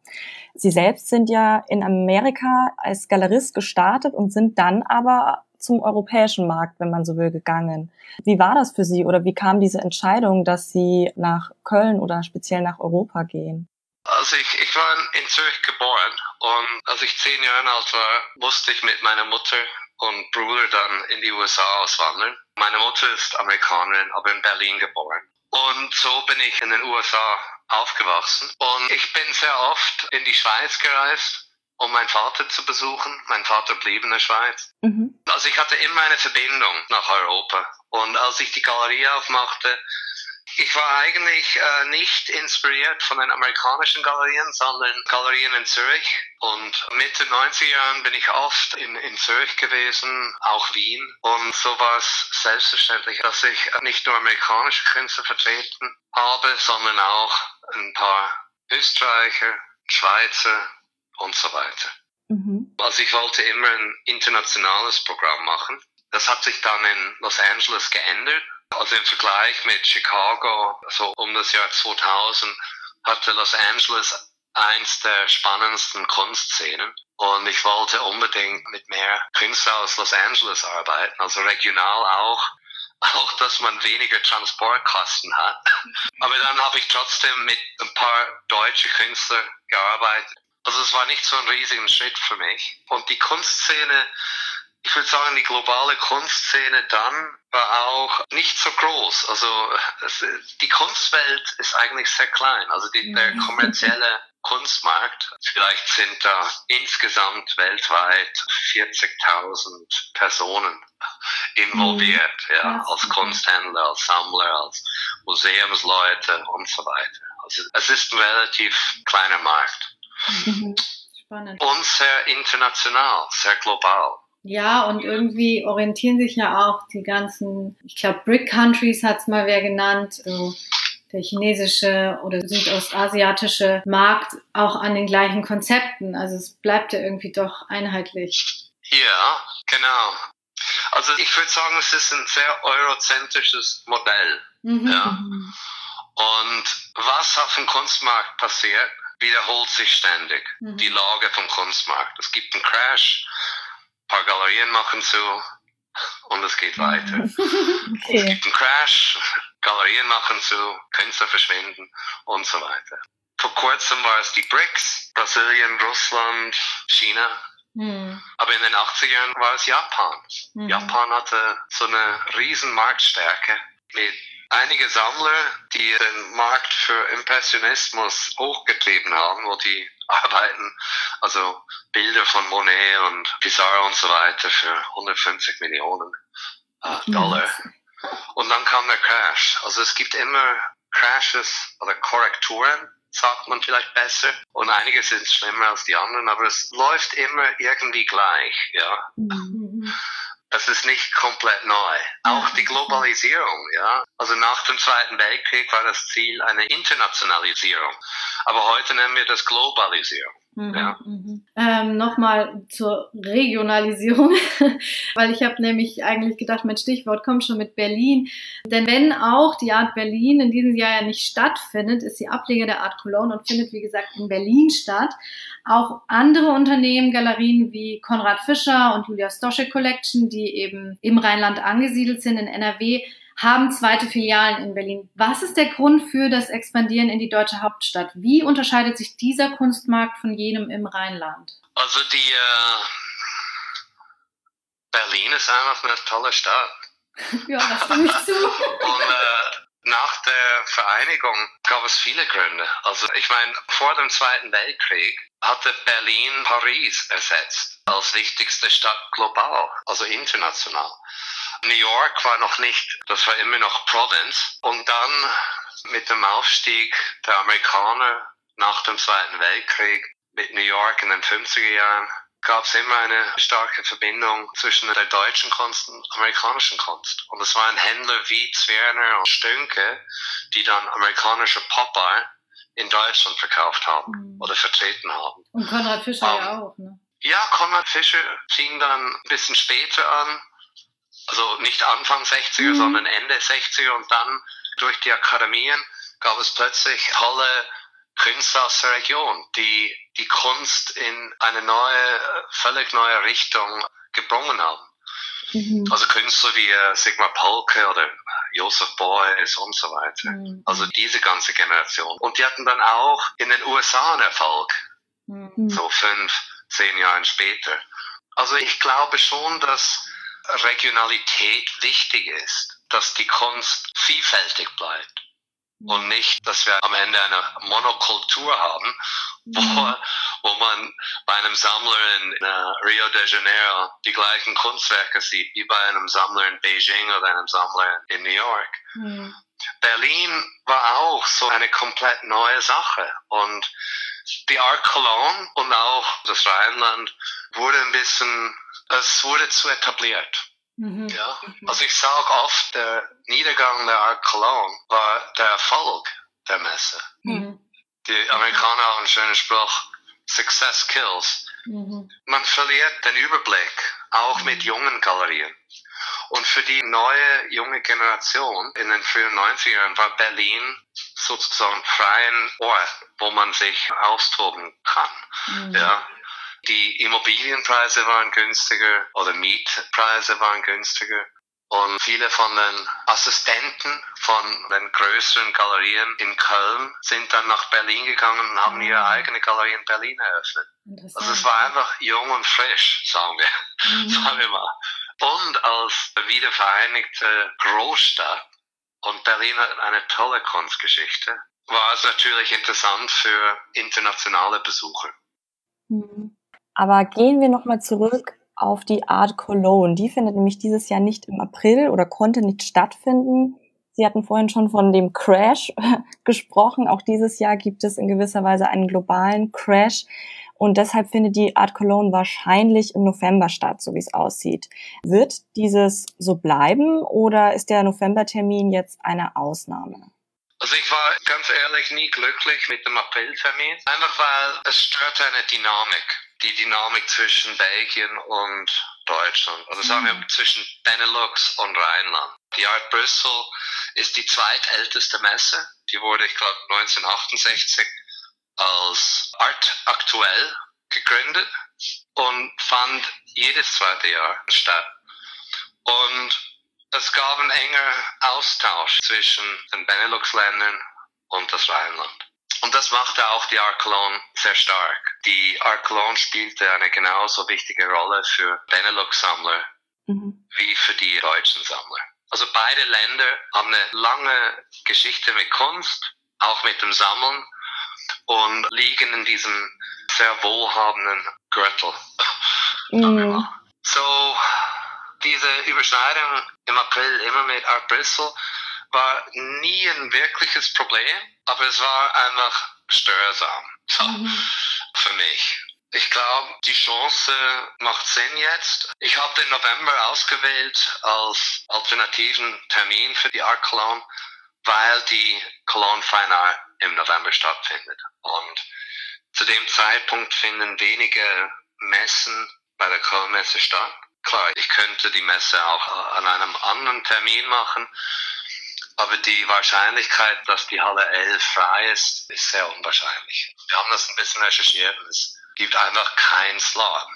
Sie selbst sind ja in Amerika als Galerist gestartet und sind dann aber zum europäischen Markt, wenn man so will, gegangen. Wie war das für Sie oder wie kam diese Entscheidung, dass Sie nach Köln oder speziell nach Europa gehen? Also ich, ich war in Zürich geboren und als ich zehn Jahre alt war, musste ich mit meiner Mutter und Bruder dann in die USA auswandern. Meine Mutter ist Amerikanerin, aber in Berlin geboren. Und so bin ich in den USA aufgewachsen. Und ich bin sehr oft in die Schweiz gereist um meinen Vater zu besuchen. Mein Vater blieb in der Schweiz. Mhm. Also ich hatte immer eine Verbindung nach Europa. Und als ich die Galerie aufmachte, ich war eigentlich äh, nicht inspiriert von den amerikanischen Galerien, sondern Galerien in Zürich. Und Mitte 90er Jahren bin ich oft in, in Zürich gewesen, auch Wien. Und so war es selbstverständlich, dass ich nicht nur amerikanische Künstler vertreten habe, sondern auch ein paar Österreicher, Schweizer, und so weiter. Mhm. Also ich wollte immer ein internationales Programm machen. Das hat sich dann in Los Angeles geändert. Also im Vergleich mit Chicago, so um das Jahr 2000, hatte Los Angeles eins der spannendsten Kunstszenen. Und ich wollte unbedingt mit mehr Künstlern aus Los Angeles arbeiten, also regional auch. Auch, dass man weniger Transportkosten hat. Aber dann habe ich trotzdem mit ein paar deutsche Künstlern gearbeitet also es war nicht so ein riesiger Schritt für mich. Und die Kunstszene, ich würde sagen, die globale Kunstszene dann war auch nicht so groß. Also es, die Kunstwelt ist eigentlich sehr klein. Also die, der mhm. kommerzielle Kunstmarkt, vielleicht sind da insgesamt weltweit 40.000 Personen involviert, mhm. ja, als Kunsthändler, als Sammler, als Museumsleute und so weiter. Also es ist ein relativ kleiner Markt. Mhm. Spannend. Und sehr international, sehr global. Ja, und irgendwie orientieren sich ja auch die ganzen, ich glaube, Brick Countries hat es mal wer genannt, so der chinesische oder südostasiatische Markt auch an den gleichen Konzepten. Also es bleibt ja irgendwie doch einheitlich. Ja, genau. Also ich würde sagen, es ist ein sehr eurozentrisches Modell. Mhm. Ja. Und was auf dem Kunstmarkt passiert, wiederholt sich ständig. Mhm. Die Lage vom Kunstmarkt. Es gibt einen Crash, ein paar Galerien machen zu und es geht weiter. okay. Es gibt einen Crash, Galerien machen zu, Künstler verschwinden und so weiter. Vor kurzem war es die BRICS, Brasilien, Russland, China. Mhm. Aber in den 80ern war es Japan. Mhm. Japan hatte so eine riesen Marktstärke mit einige Sammler, die den Markt für Impressionismus hochgetrieben haben, wo die arbeiten, also Bilder von Monet und Pissarro und so weiter für 150 Millionen äh, Dollar. Und dann kam der Crash. Also es gibt immer Crashes oder Korrekturen, sagt man vielleicht besser. Und einige sind schlimmer als die anderen, aber es läuft immer irgendwie gleich, ja. Mhm. Das ist nicht komplett neu. Auch die Globalisierung, ja. Also nach dem Zweiten Weltkrieg war das Ziel eine Internationalisierung. Aber heute nennen wir das Globalisierung. Mhm, ja. Mhm. Ähm, Nochmal zur Regionalisierung, weil ich habe nämlich eigentlich gedacht, mein Stichwort kommt schon mit Berlin. Denn wenn auch die Art Berlin in diesem Jahr ja nicht stattfindet, ist sie Ableger der Art Cologne und findet, wie gesagt, in Berlin statt. Auch andere Unternehmen, Galerien wie Konrad Fischer und Julia Stosche Collection, die eben im Rheinland angesiedelt sind, in NRW, haben zweite Filialen in Berlin. Was ist der Grund für das Expandieren in die deutsche Hauptstadt? Wie unterscheidet sich dieser Kunstmarkt von jenem im Rheinland? Also die, äh, Berlin ist einfach eine tolle Stadt. ja, das stimme ich zu. Und äh, nach der Vereinigung gab es viele Gründe. Also ich meine, vor dem Zweiten Weltkrieg hatte Berlin Paris ersetzt als wichtigste Stadt global, also international. New York war noch nicht, das war immer noch Province. Und dann mit dem Aufstieg der Amerikaner nach dem Zweiten Weltkrieg mit New York in den 50er Jahren gab es immer eine starke Verbindung zwischen der deutschen Kunst und amerikanischen Kunst. Und es waren Händler wie Zwerner und Stönke, die dann amerikanische Popeye in Deutschland verkauft haben mhm. oder vertreten haben. Und Konrad Fischer um, ja ähm, auch, ne? Ja, Konrad Fischer fing dann ein bisschen später an, also nicht Anfang 60er, mhm. sondern Ende 60er und dann durch die Akademien gab es plötzlich tolle Künstler aus der Region, die die Kunst in eine neue, völlig neue Richtung gebrungen haben. Mhm. Also Künstler wie äh, Sigmar Polke oder Joseph Beuys und so weiter. Mhm. Also diese ganze Generation. Und die hatten dann auch in den USA einen Erfolg. Mhm. So fünf, zehn Jahre später. Also ich glaube schon, dass Regionalität wichtig ist, dass die Kunst vielfältig bleibt und nicht, dass wir am Ende eine Monokultur haben, wo, wo man bei einem Sammler in uh, Rio de Janeiro die gleichen Kunstwerke sieht wie bei einem Sammler in Beijing oder einem Sammler in New York. Mhm. Berlin war auch so eine komplett neue Sache und die Art Cologne und auch das Rheinland wurde ein bisschen, es wurde zu etabliert. Mhm. Ja, mhm. also ich sage oft, der Niedergang der Art Cologne war der Erfolg der Messe. Mhm. Die Amerikaner haben einen schönen Spruch, Success kills. Mhm. Man verliert den Überblick, auch mit jungen Galerien. Und für die neue junge Generation in den frühen 90ern war Berlin sozusagen freien Ort, wo man sich austoben kann. Mhm. Ja, die Immobilienpreise waren günstiger oder Mietpreise waren günstiger. Und viele von den Assistenten von den größeren Galerien in Köln sind dann nach Berlin gegangen und haben ihre ah. eigene Galerie in Berlin eröffnet. Also es war einfach jung und frisch, sagen wir, mhm. sagen wir mal. Und als wiedervereinigte Großstadt und Berlin hat eine tolle Kunstgeschichte, war es natürlich interessant für internationale Besucher. Mhm. Aber gehen wir nochmal zurück auf die Art Cologne. Die findet nämlich dieses Jahr nicht im April oder konnte nicht stattfinden. Sie hatten vorhin schon von dem Crash gesprochen. Auch dieses Jahr gibt es in gewisser Weise einen globalen Crash. Und deshalb findet die Art Cologne wahrscheinlich im November statt, so wie es aussieht. Wird dieses so bleiben oder ist der Novembertermin jetzt eine Ausnahme? Also ich war ganz ehrlich nie glücklich mit dem Apriltermin, einfach weil es stört eine Dynamik die Dynamik zwischen Belgien und Deutschland, also sagen wir mhm. zwischen Benelux und Rheinland. Die Art Brüssel ist die zweitälteste Messe. Die wurde, ich glaube, 1968 als Art aktuell gegründet und fand jedes zweite Jahr statt. Und es gab einen enger Austausch zwischen den Benelux-Ländern und das Rheinland. Und das machte auch die Arclone sehr stark. Die Arclone spielte eine genauso wichtige Rolle für Benelux-Sammler mhm. wie für die deutschen Sammler. Also beide Länder haben eine lange Geschichte mit Kunst, auch mit dem Sammeln und liegen in diesem sehr wohlhabenden Gürtel. Mhm. So, diese Überschneidung im April immer mit Art Bristol war nie ein wirkliches Problem, aber es war einfach störsam so, mhm. für mich. Ich glaube, die Chance macht Sinn jetzt. Ich habe den November ausgewählt als alternativen Termin für die Art Cologne, weil die Cologne Fine Art im November stattfindet. Und zu dem Zeitpunkt finden wenige Messen bei der Cologne-Messe statt. Klar, ich könnte die Messe auch an einem anderen Termin machen, aber die Wahrscheinlichkeit, dass die Halle 11 frei ist, ist sehr unwahrscheinlich. Wir haben das ein bisschen recherchiert und es gibt einfach keinen Slot.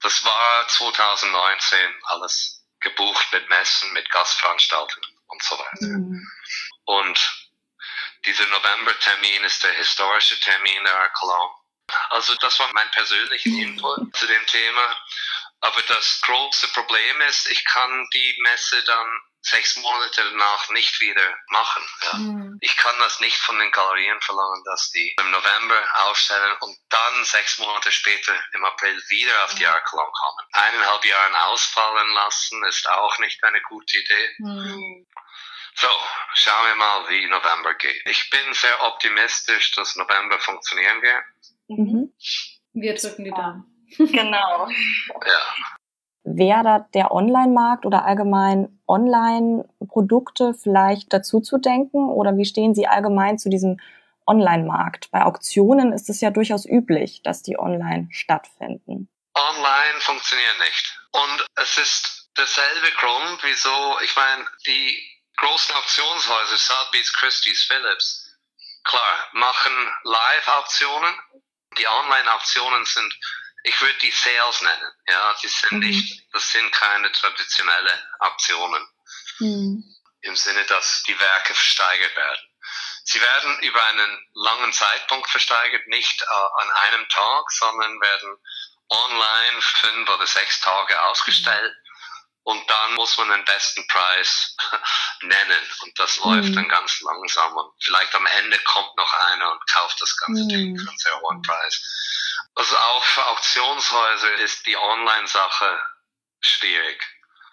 Das war 2019 alles gebucht mit Messen, mit Gastveranstaltungen und so weiter. Mhm. Und dieser November-Termin ist der historische Termin der Cologne. Also das war mein persönlicher Input zu dem Thema. Aber das große Problem ist, ich kann die Messe dann sechs Monate danach nicht wieder machen. Ja. Mhm. Ich kann das nicht von den Galerien verlangen, dass die im November aufstellen und dann sechs Monate später im April wieder auf die Arkelon kommen. Eineinhalb Jahre ausfallen lassen ist auch nicht eine gute Idee. Mhm. So, schauen wir mal, wie November geht. Ich bin sehr optimistisch, dass November funktionieren wird. Mhm. Wir drücken die Daumen. Genau. ja da der Online-Markt oder allgemein Online-Produkte vielleicht dazu zu denken? Oder wie stehen Sie allgemein zu diesem Online-Markt? Bei Auktionen ist es ja durchaus üblich, dass die online stattfinden. Online funktioniert nicht. Und es ist derselbe Grund, wieso, ich meine, die großen Auktionshäuser, Sotheby's, Christie's, Philips, klar, machen Live-Auktionen. Die Online-Auktionen sind ich würde die Sales nennen. Ja, die sind mhm. nicht, das sind keine traditionelle Aktionen. Mhm. Im Sinne, dass die Werke versteigert werden. Sie werden über einen langen Zeitpunkt versteigert, nicht äh, an einem Tag, sondern werden online fünf oder sechs Tage ausgestellt. Und dann muss man den besten Preis nennen. Und das läuft mhm. dann ganz langsam. Und vielleicht am Ende kommt noch einer und kauft das ganze mhm. Ding für einen sehr hohen Preis. Also auch für Auktionshäuser ist die Online-Sache schwierig.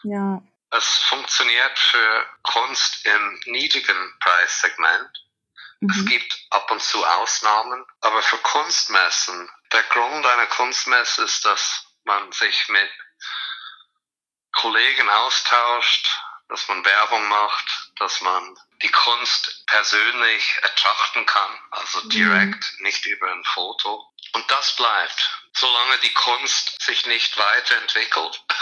Ja. Es funktioniert für Kunst im niedrigen Preissegment. Mhm. Es gibt ab und zu Ausnahmen, aber für Kunstmessen, der Grund einer Kunstmesse ist, dass man sich mit Kollegen austauscht, dass man Werbung macht, dass man die Kunst persönlich ertrachten kann, also mhm. direkt, mhm. nicht über ein Foto. Und das bleibt, solange die Kunst sich nicht weiterentwickelt.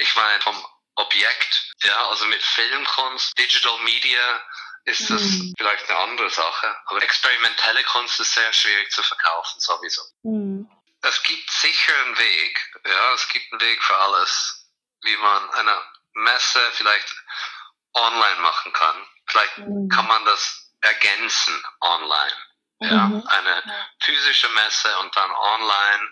Ich meine, vom Objekt, ja, also mit Filmkunst, Digital Media ist das mhm. vielleicht eine andere Sache. Aber experimentelle Kunst ist sehr schwierig zu verkaufen, sowieso. Mhm. Es gibt sicher einen Weg, ja, es gibt einen Weg für alles, wie man eine Messe vielleicht online machen kann. Vielleicht mhm. kann man das ergänzen online. Ja, mhm. eine physische Messe und dann online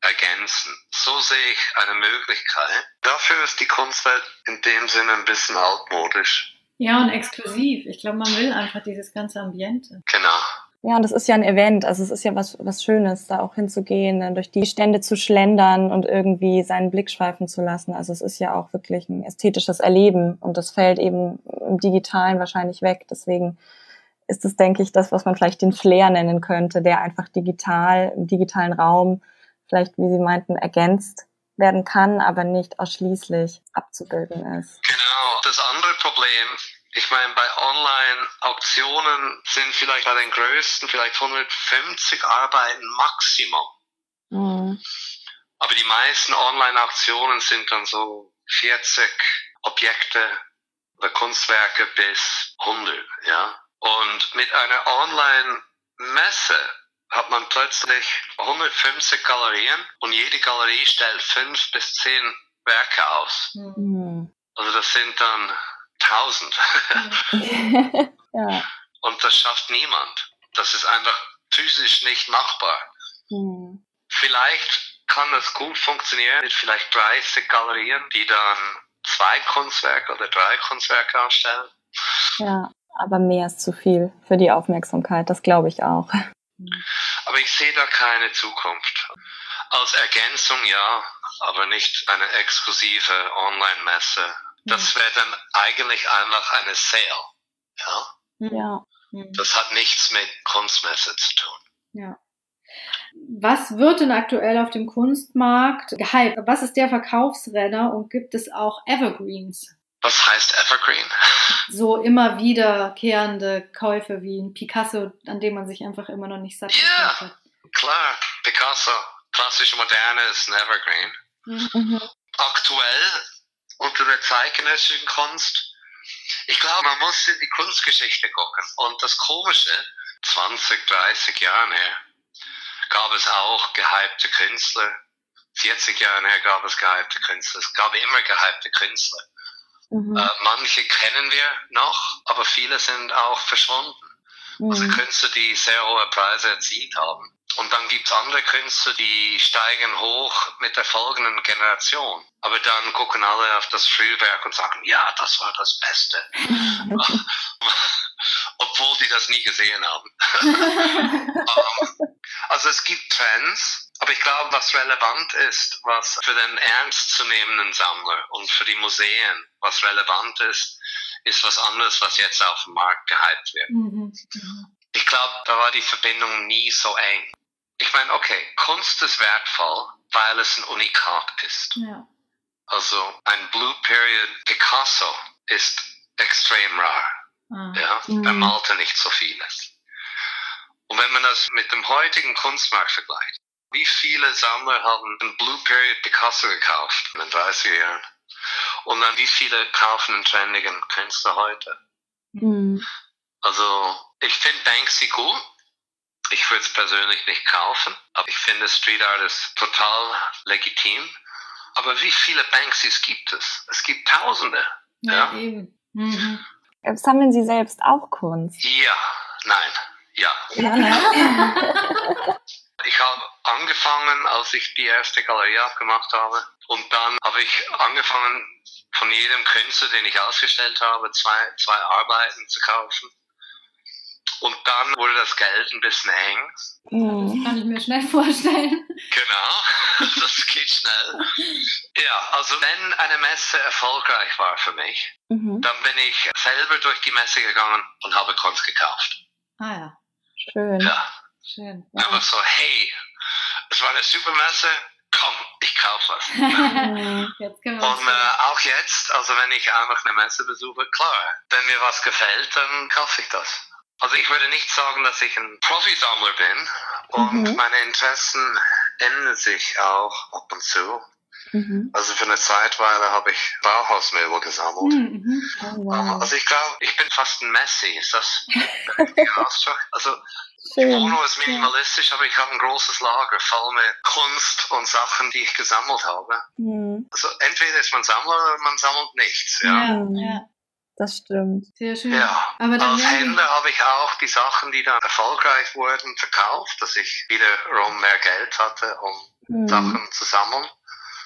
ergänzen. So sehe ich eine Möglichkeit. Dafür ist die Kunstwelt in dem Sinne ein bisschen altmodisch. Ja, und exklusiv. Ich glaube, man will einfach dieses ganze Ambiente. Genau. Ja, und das ist ja ein Event, also es ist ja was, was Schönes, da auch hinzugehen, dann durch die Stände zu schlendern und irgendwie seinen Blick schweifen zu lassen. Also es ist ja auch wirklich ein ästhetisches Erleben und das fällt eben im Digitalen wahrscheinlich weg. Deswegen ist es, denke ich, das, was man vielleicht den Flair nennen könnte, der einfach digital, im digitalen Raum vielleicht, wie Sie meinten, ergänzt werden kann, aber nicht ausschließlich abzubilden ist. Genau. Das andere Problem ich meine, bei Online-Auktionen sind vielleicht bei den größten vielleicht 150 Arbeiten Maximum. Mhm. Aber die meisten Online-Auktionen sind dann so 40 Objekte oder Kunstwerke bis 100, ja. Und mit einer Online-Messe hat man plötzlich 150 Galerien und jede Galerie stellt fünf bis zehn Werke aus. Mhm. Also das sind dann tausend. ja. Und das schafft niemand. Das ist einfach physisch nicht machbar. Mhm. Vielleicht kann es gut funktionieren mit vielleicht 30 Galerien, die dann zwei Kunstwerke oder drei Kunstwerke ausstellen. Ja, aber mehr ist zu viel für die Aufmerksamkeit, das glaube ich auch. Aber ich sehe da keine Zukunft. Als Ergänzung ja, aber nicht eine exklusive Online-Messe das wäre dann eigentlich einfach eine Sale. Ja. Ja. Das hat nichts mit Kunstmesse zu tun. Ja. Was wird denn aktuell auf dem Kunstmarkt gehypt? Was ist der Verkaufsrenner und gibt es auch Evergreens? Was heißt Evergreen? So immer wiederkehrende Käufe wie ein Picasso, an dem man sich einfach immer noch nicht satt Ja, yeah, klar. Picasso, klassische Moderne ist ein Evergreen. Mhm. Aktuell unter der zeitgenössischen Kunst. Ich glaube, man muss in die Kunstgeschichte gucken. Und das Komische, 20, 30 Jahre her, gab es auch gehypte Künstler. 40 Jahre her gab es gehypte Künstler. Es gab immer gehypte Künstler. Mhm. Äh, manche kennen wir noch, aber viele sind auch verschwunden. Also mhm. Also Künstler, die sehr hohe Preise erzielt haben. Und dann gibt's andere Künstler, die steigen hoch mit der folgenden Generation. Aber dann gucken alle auf das Frühwerk und sagen, ja, das war das Beste. Obwohl die das nie gesehen haben. um, also es gibt Trends, aber ich glaube, was relevant ist, was für den ernstzunehmenden Sammler und für die Museen, was relevant ist, ist was anderes, was jetzt auf dem Markt gehypt wird. Mhm. mhm. Ich glaube, da war die Verbindung nie so eng. Ich meine, okay, Kunst ist wertvoll, weil es ein Unikat ist. Ja. Also ein Blue Period Picasso ist extrem rar. Ah. Ja, mhm. er malte nicht so vieles. Und wenn man das mit dem heutigen Kunstmarkt vergleicht, wie viele Sammler haben einen Blue Period Picasso gekauft in den 30er Jahren? Und dann wie viele kaufen einen trendigen Künstler heute? Mhm. Also ich finde Banksy gut. Ich würde es persönlich nicht kaufen, aber ich finde Street Art ist total legitim. Aber wie viele Banksys gibt es? Es gibt Tausende. Ja, ja. eben. Mhm. Sammeln Sie selbst auch Kunst? Ja, nein, ja. ja ich habe angefangen, als ich die erste Galerie aufgemacht habe. Und dann habe ich angefangen, von jedem Künstler, den ich ausgestellt habe, zwei, zwei Arbeiten zu kaufen. Und dann wurde das Geld ein bisschen eng. Das kann ich mir schnell vorstellen. Genau, das geht schnell. Ja, also wenn eine Messe erfolgreich war für mich, mhm. dann bin ich selber durch die Messe gegangen und habe Kunst gekauft. Ah ja. Schön. Ja. Schön. Ja. Einfach so, hey, es war eine super Messe, komm, ich kaufe was. und äh, auch jetzt, also wenn ich einfach eine Messe besuche, klar, wenn mir was gefällt, dann kaufe ich das. Also ich würde nicht sagen, dass ich ein Profisammler bin und mhm. meine Interessen ändern sich auch ab und zu. Mhm. Also für eine Zeitweile habe ich Bauhausmöbel gesammelt. Mhm. mhm. Oh, wow. Also ich glaube, ich bin fast ein Messi. Ist das der Ausdruck? Also Schön. Die Wohnung ist minimalistisch, aber ich habe ein großes Lager voll mit Kunst und Sachen, die ich gesammelt habe. Mhm. Also entweder ist man Sammler oder man sammelt nichts. Ja. ja, ja. Das stimmt. Sehr schön. Ja. Aber Als Händler habe ich auch die Sachen, die dann erfolgreich wurden, verkauft, dass ich wiederum mehr Geld hatte, um mhm. Sachen zu sammeln.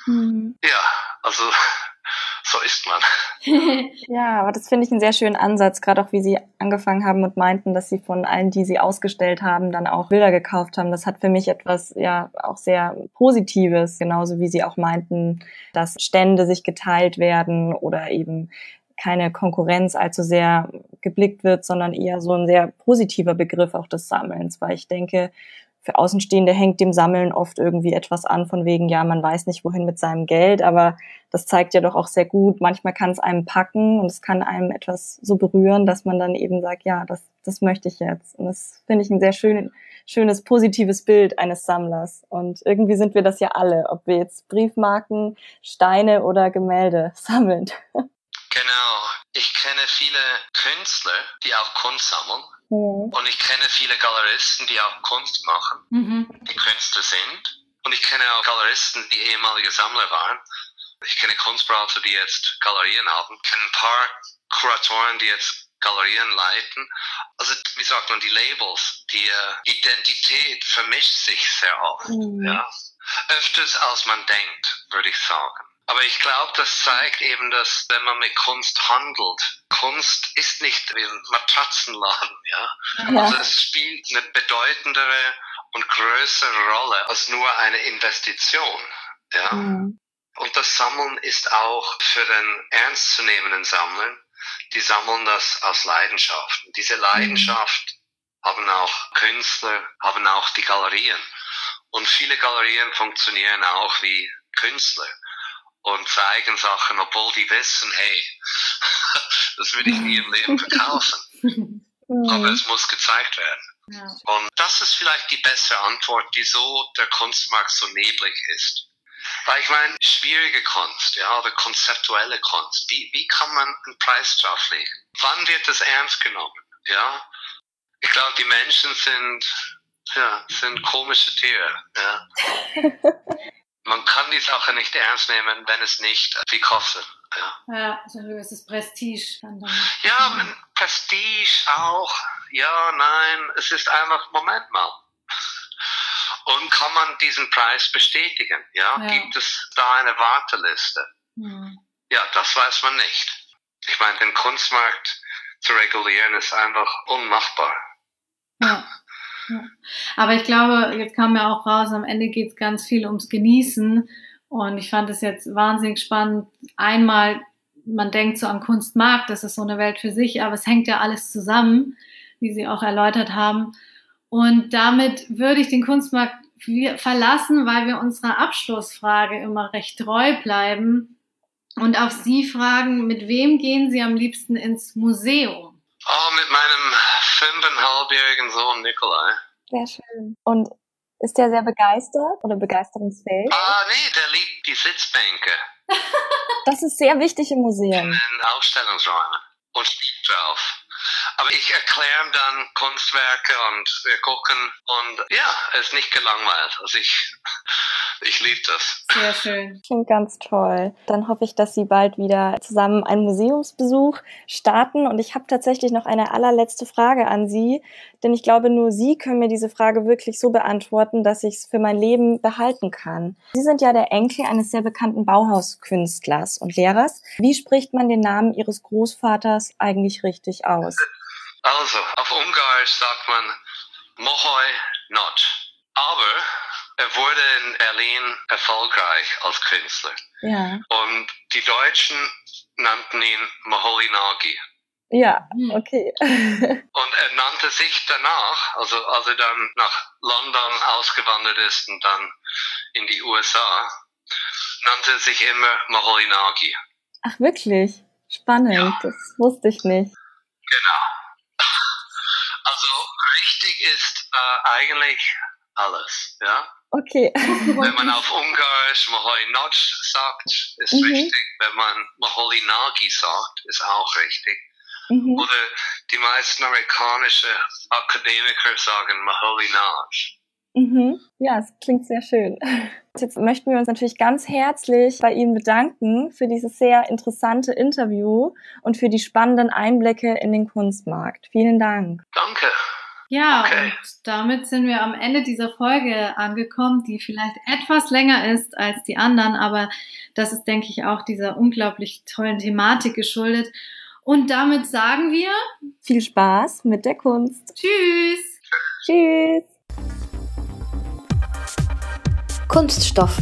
Mhm. Ja, also so ist man. ja, aber das finde ich einen sehr schönen Ansatz, gerade auch wie Sie angefangen haben und meinten, dass Sie von allen, die Sie ausgestellt haben, dann auch Bilder gekauft haben. Das hat für mich etwas ja auch sehr Positives, genauso wie Sie auch meinten, dass Stände sich geteilt werden oder eben keine Konkurrenz allzu sehr geblickt wird, sondern eher so ein sehr positiver Begriff auch des Sammelns, weil ich denke, für Außenstehende hängt dem Sammeln oft irgendwie etwas an, von wegen, ja, man weiß nicht, wohin mit seinem Geld, aber das zeigt ja doch auch sehr gut, manchmal kann es einem packen und es kann einem etwas so berühren, dass man dann eben sagt, ja, das, das möchte ich jetzt. Und das finde ich ein sehr schön, schönes, positives Bild eines Sammlers. Und irgendwie sind wir das ja alle, ob wir jetzt Briefmarken, Steine oder Gemälde sammeln. Genau. Ich kenne viele Künstler, die auch Kunst sammeln. Mhm. Und ich kenne viele Galeristen, die auch Kunst machen, mhm. die Künstler sind. Und ich kenne auch Galeristen, die ehemalige Sammler waren. Ich kenne Kunstberater, die jetzt Galerien haben. Ich kenne ein paar Kuratoren, die jetzt Galerien leiten. Also, wie sagt man, die Labels, die uh, Identität vermischt sich sehr oft. Mhm. Ja. Öfters als man denkt, würde ich sagen. Aber ich glaube, das zeigt eben, dass wenn man mit Kunst handelt, Kunst ist nicht wie ein Matratzenladen, ja. ja. Also es spielt eine bedeutendere und größere Rolle als nur eine Investition, ja. Mhm. Und das Sammeln ist auch für den ernstzunehmenden Sammler, die sammeln das aus Leidenschaft. Und diese Leidenschaft mhm. haben auch Künstler, haben auch die Galerien. Und viele Galerien funktionieren auch wie Künstler und zeigen Sachen, obwohl die wissen, hey, das würde ich nie im Leben verkaufen. Aber es muss gezeigt werden. Ja. Und das ist vielleicht die bessere Antwort, wieso der Kunstmarkt so neblig ist. Weil ich meine, schwierige Kunst, ja, oder konzeptuelle Kunst, wie, wie kann man einen Preis drauflegen? Wann wird das ernst genommen? Ja, ich glaube, die Menschen sind, ja, sind komische Tiere, ja. man kann die Sache nicht ernst nehmen, wenn es nicht viel kostet. Ja, ja so ein gewisses Prestige. ja, Prestige auch. Ja, nein, es ist einfach, Moment mal. Und kann man diesen Preis bestätigen? Ja, Ja. gibt es da eine Warteliste? Hm. Ja, das weiß man nicht. Ich meine, den Kunstmarkt zu regulieren ist einfach unmachbar. Ja. Aber ich glaube, jetzt kam ja auch raus, am Ende geht es ganz viel ums Genießen. Und ich fand es jetzt wahnsinnig spannend. Einmal, man denkt so an Kunstmarkt, das ist so eine Welt für sich, aber es hängt ja alles zusammen, wie Sie auch erläutert haben. Und damit würde ich den Kunstmarkt verlassen, weil wir unserer Abschlussfrage immer recht treu bleiben und auf Sie fragen, mit wem gehen Sie am liebsten ins Museum? Oh, mit meinem fünfeinhalbjährigen Sohn Nikolai. Sehr schön. Und ist der sehr begeistert oder begeisterungsfähig? Ah, nee, der liebt die Sitzbänke Das ist sehr wichtig im Museum. in Ausstellungsräumen und spielt drauf. Aber ich erkläre ihm dann Kunstwerke und wir gucken und ja, er ist nicht gelangweilt. Also ich, ich liebe das. Sehr schön. Klingt ganz toll. Dann hoffe ich, dass Sie bald wieder zusammen einen Museumsbesuch starten. Und ich habe tatsächlich noch eine allerletzte Frage an Sie, denn ich glaube, nur Sie können mir diese Frage wirklich so beantworten, dass ich es für mein Leben behalten kann. Sie sind ja der Enkel eines sehr bekannten Bauhauskünstlers und Lehrers. Wie spricht man den Namen Ihres Großvaters eigentlich richtig aus? Also, auf Ungarisch sagt man Mohoi Not. Aber er wurde in Berlin erfolgreich als Künstler. Ja, Und die Deutschen nannten ihn Moholy-Nagy. ja, Hm. okay. Und er nannte sich danach, also als er dann nach London ausgewandert ist und dann in die USA, nannte er sich immer Moholy-Nagy. Ach, wirklich? Spannend, Ja. das wusste ich nicht. Genau. Also richtig ist äh, eigentlich alles, ja. Okay. Wenn man auf Ungarisch Moholy Nagy sagt, ist Mhm. richtig. Wenn man Moholy Nagy sagt, ist auch richtig. Mhm. Oder die meisten amerikanische Akademiker sagen Moholy Nagy. Mhm. Ja, es klingt sehr schön. Jetzt möchten wir uns natürlich ganz herzlich bei Ihnen bedanken für dieses sehr interessante Interview und für die spannenden Einblicke in den Kunstmarkt. Vielen Dank. Danke. Ja, Okay. und damit sind wir am Ende dieser Folge angekommen, die vielleicht etwas länger ist als die anderen, aber das ist, denke ich, auch dieser unglaublich tollen Thematik geschuldet. Und damit sagen wir Viel Spaß mit der Kunst. Tschüss! Tschüss. Kunststoff,